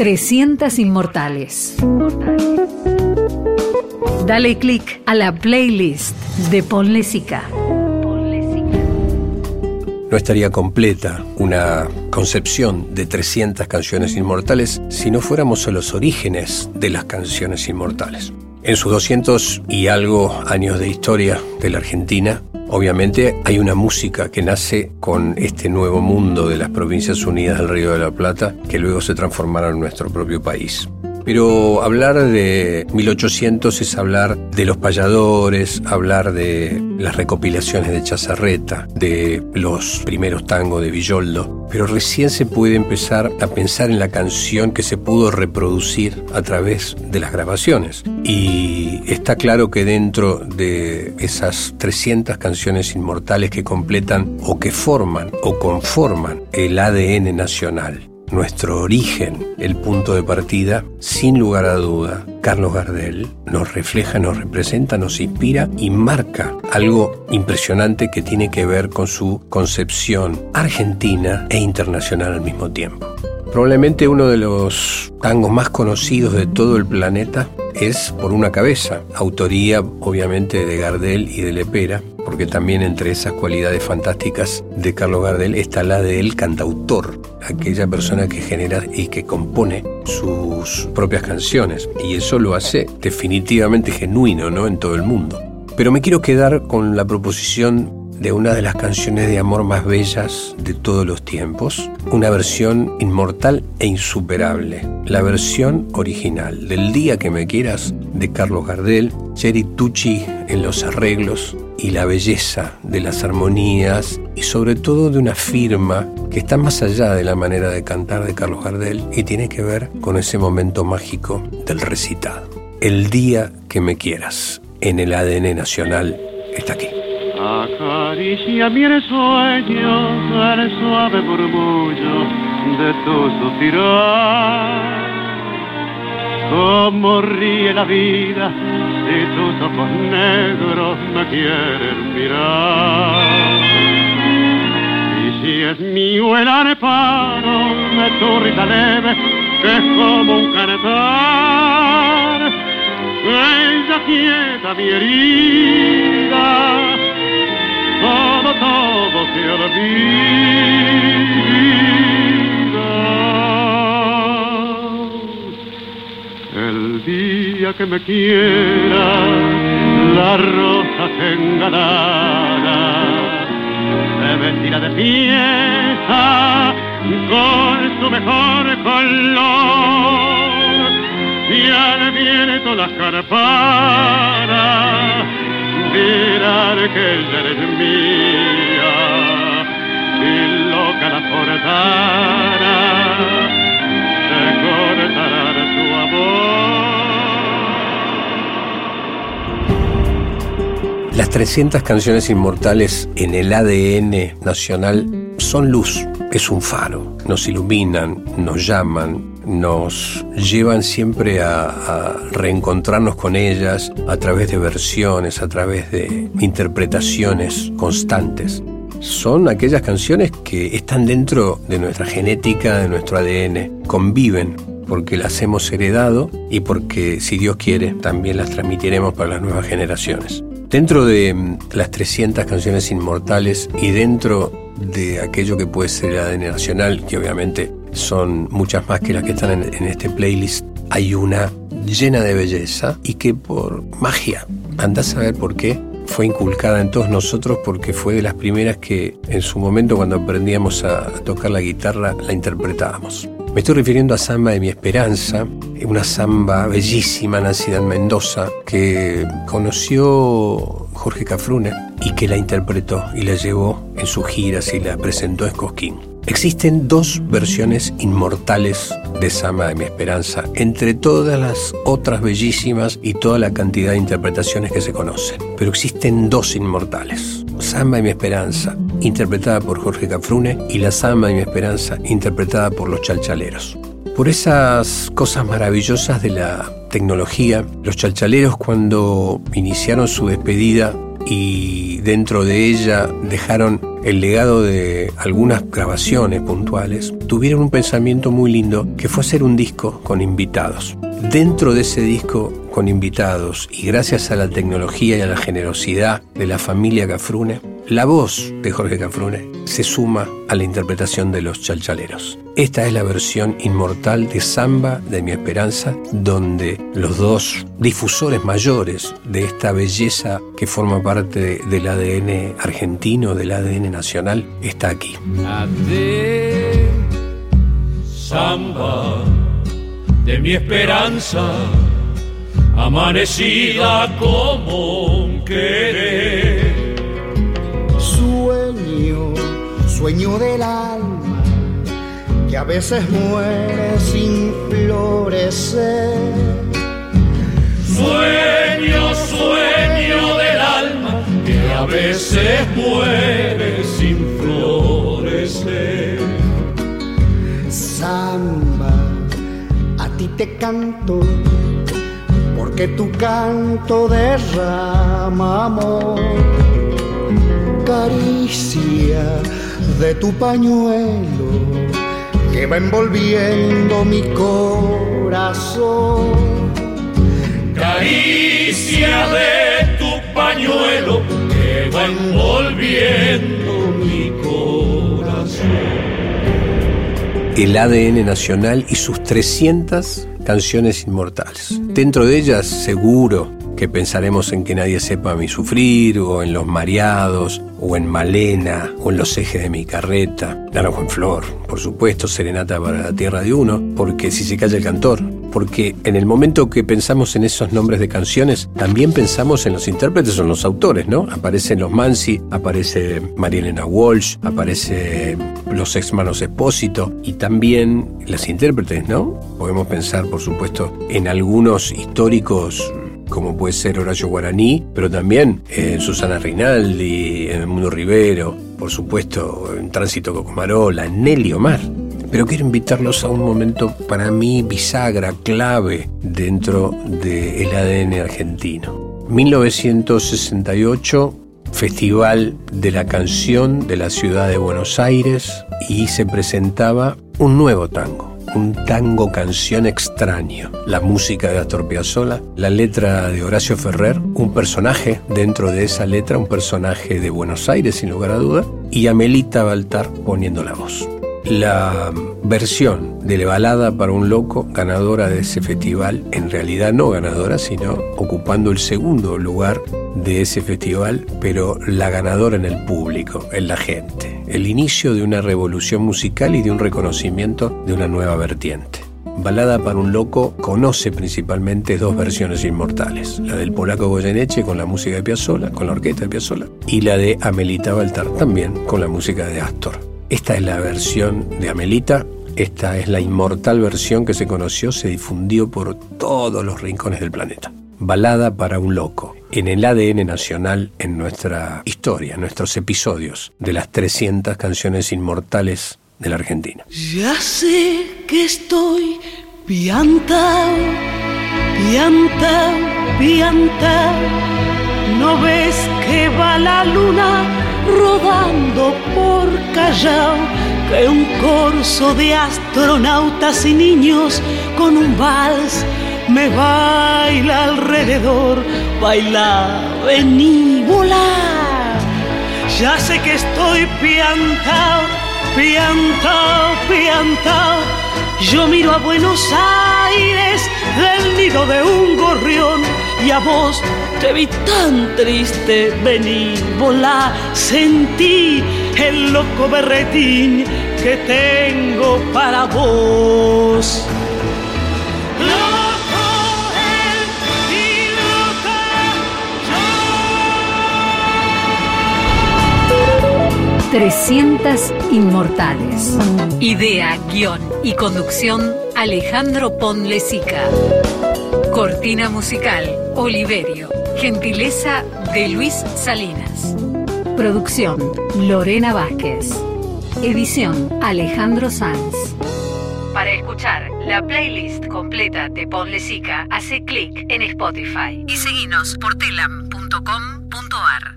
300 Inmortales. Dale click a la playlist de Ponle No estaría completa una concepción de 300 canciones inmortales si no fuéramos a los orígenes de las canciones inmortales. En sus 200 y algo años de historia de la Argentina, obviamente hay una música que nace con este nuevo mundo de las Provincias Unidas del Río de la Plata, que luego se transformará en nuestro propio país. Pero hablar de 1800 es hablar de los payadores, hablar de las recopilaciones de Chazarreta, de los primeros tangos de Villoldo. Pero recién se puede empezar a pensar en la canción que se pudo reproducir a través de las grabaciones. Y está claro que dentro de esas 300 canciones inmortales que completan o que forman o conforman el ADN nacional nuestro origen, el punto de partida, sin lugar a duda, Carlos Gardel nos refleja, nos representa, nos inspira y marca algo impresionante que tiene que ver con su concepción argentina e internacional al mismo tiempo. Probablemente uno de los tangos más conocidos de todo el planeta es Por una cabeza, autoría obviamente de Gardel y de Lepera, porque también entre esas cualidades fantásticas de Carlos Gardel está la del cantautor, aquella persona que genera y que compone sus propias canciones. Y eso lo hace definitivamente genuino, ¿no? En todo el mundo. Pero me quiero quedar con la proposición de una de las canciones de amor más bellas de todos los tiempos, una versión inmortal e insuperable, la versión original del Día que me quieras de Carlos Gardel, Jerry Tucci en los arreglos y la belleza de las armonías y sobre todo de una firma que está más allá de la manera de cantar de Carlos Gardel y tiene que ver con ese momento mágico del recitado. El Día que me quieras en el ADN nacional está aquí. Acaricia mi sueño el suave murmullo de tu suspirar. Como ríe la vida si tus ojos negros me quieren mirar. Y si es mío el areparo de tu risa leve, que es como un cantar, ella quieta mi herida todo, todo se olvida. El día que me quiera, la rosa engalana se vestirá de fiesta con su mejor color y al viento las carpanas mirar que ella eres mía. Y loca la forzara se cortará su amor. Las 300 canciones inmortales en el ADN nacional son luz, es un faro, nos iluminan, nos llaman, nos llevan siempre a, reencontrarnos con ellas a través de versiones, a través de interpretaciones constantes. Son aquellas canciones que están dentro de nuestra genética, de nuestro ADN, conviven porque las hemos heredado y porque, si Dios quiere, también las transmitiremos para las nuevas generaciones. Dentro de mm, las 300 canciones inmortales y dentro de aquello que puede ser el ADN nacional, que obviamente son muchas más que las que están en, este playlist. Hay una llena de belleza y que por magia, andás a ver por qué, fue inculcada en todos nosotros porque fue de las primeras que en su momento cuando aprendíamos a tocar la guitarra la interpretábamos. Me estoy refiriendo a Samba de mi Esperanza, una samba bellísima nacida en Mendoza que conoció Jorge Cafrune y que la interpretó y la llevó en sus giras y la presentó en Cosquín. Existen dos versiones inmortales de Sama de mi Esperanza, entre todas las otras bellísimas y toda la cantidad de interpretaciones que se conocen. Pero existen dos inmortales. Samba de mi Esperanza, interpretada por Jorge Cafrune, y la Samba de mi Esperanza, interpretada por los chalchaleros. Por esas cosas maravillosas de la tecnología, los chalchaleros cuando iniciaron su despedida y dentro de ella dejaron el legado de algunas grabaciones puntuales, tuvieron un pensamiento muy lindo que fue hacer un disco con invitados. Dentro de ese disco con invitados y gracias a la tecnología y a la generosidad de la familia Cafrune, la voz de Jorge Cafrune se suma a la interpretación de los chalchaleros. Esta es la versión inmortal de Samba de mi esperanza, donde los dos difusores mayores de esta belleza que forma parte del ADN argentino, del ADN nacional, está aquí. Samba de mi esperanza, amanecida como un querer. Sueño del alma, que a veces muere sin florecer. Sueño, sueño del alma, que a veces muere sin florecer. Samba, a ti te canto, porque tu canto derrama amor. Caricia de tu pañuelo que va envolviendo mi corazón. Caricia de tu pañuelo que va envolviendo mi corazón el ADN nacional y sus 300 canciones inmortales. Dentro de ellas, seguro que pensaremos en que nadie sepa mi sufrir, o en los mareados, o en Malena, o en los ejes de mi carreta, Naranjo en Flor, por supuesto, Serenata para la Tierra de Uno, porque si se calla el cantor, porque en el momento que pensamos en esos nombres de canciones, también pensamos en los intérpretes o en los autores, ¿no? Aparecen los Mansi, aparece María Elena Walsh, aparece los hermanos Espósito y también las intérpretes, ¿no? Podemos pensar, por supuesto, en algunos históricos como puede ser Horacio Guaraní, pero también en Susana Rinaldi, en el Mundo Rivero, por supuesto, en Tránsito Cocomarola, en Nelly Omar. Pero quiero invitarlos a un momento para mí bisagra, clave dentro del ADN argentino. 1968, Festival de la Canción de la Ciudad de Buenos Aires y se presentaba un nuevo tango, un tango canción extraño, la música de Astor Piazzolla, la letra de Horacio Ferrer, un personaje. Dentro de esa letra, un personaje de Buenos Aires sin lugar a duda, y Amelita Baltar poniendo la voz. La versión de la balada para un loco, ganadora de ese festival, en realidad no ganadora, sino ocupando el segundo lugar de ese festival, pero la ganadora en el público, en la gente. El inicio de una revolución musical y de un reconocimiento de una nueva vertiente. Balada para un loco conoce principalmente dos versiones inmortales, la del polaco Goyeneche con la música de Piazzolla, con la orquesta de Piazzolla, y la de Amelita Baltar también con la música de Astor. Esta es la versión de Amelita, esta es la inmortal versión que se conoció, se difundió por todos los rincones del planeta. Balada para un loco, en el ADN nacional, en nuestra historia, en nuestros episodios de las 300 canciones inmortales de la Argentina. Ya sé que estoy piantao, piantao, piantao. ¿No ves que va la luna? rodando por Callao, que un corso de astronautas y niños con un vals me baila alrededor, baila, vení, volar. Ya sé que estoy piantao, piantao, piantao. Yo miro a Buenos Aires del nido de un gorrión y a vos te vi tan triste, vení, volá, sentí el loco berretín que tengo para vos. 300 Inmortales. Idea, guion y conducción Alejandro Ponlesica. Cortina musical Oliverio. Gentileza de Luis Salinas. Producción Lorena Vázquez. Edición Alejandro Sanz. Para escuchar la playlist completa de Ponle Sica, hace clic en Spotify y seguinos por telam.com.ar.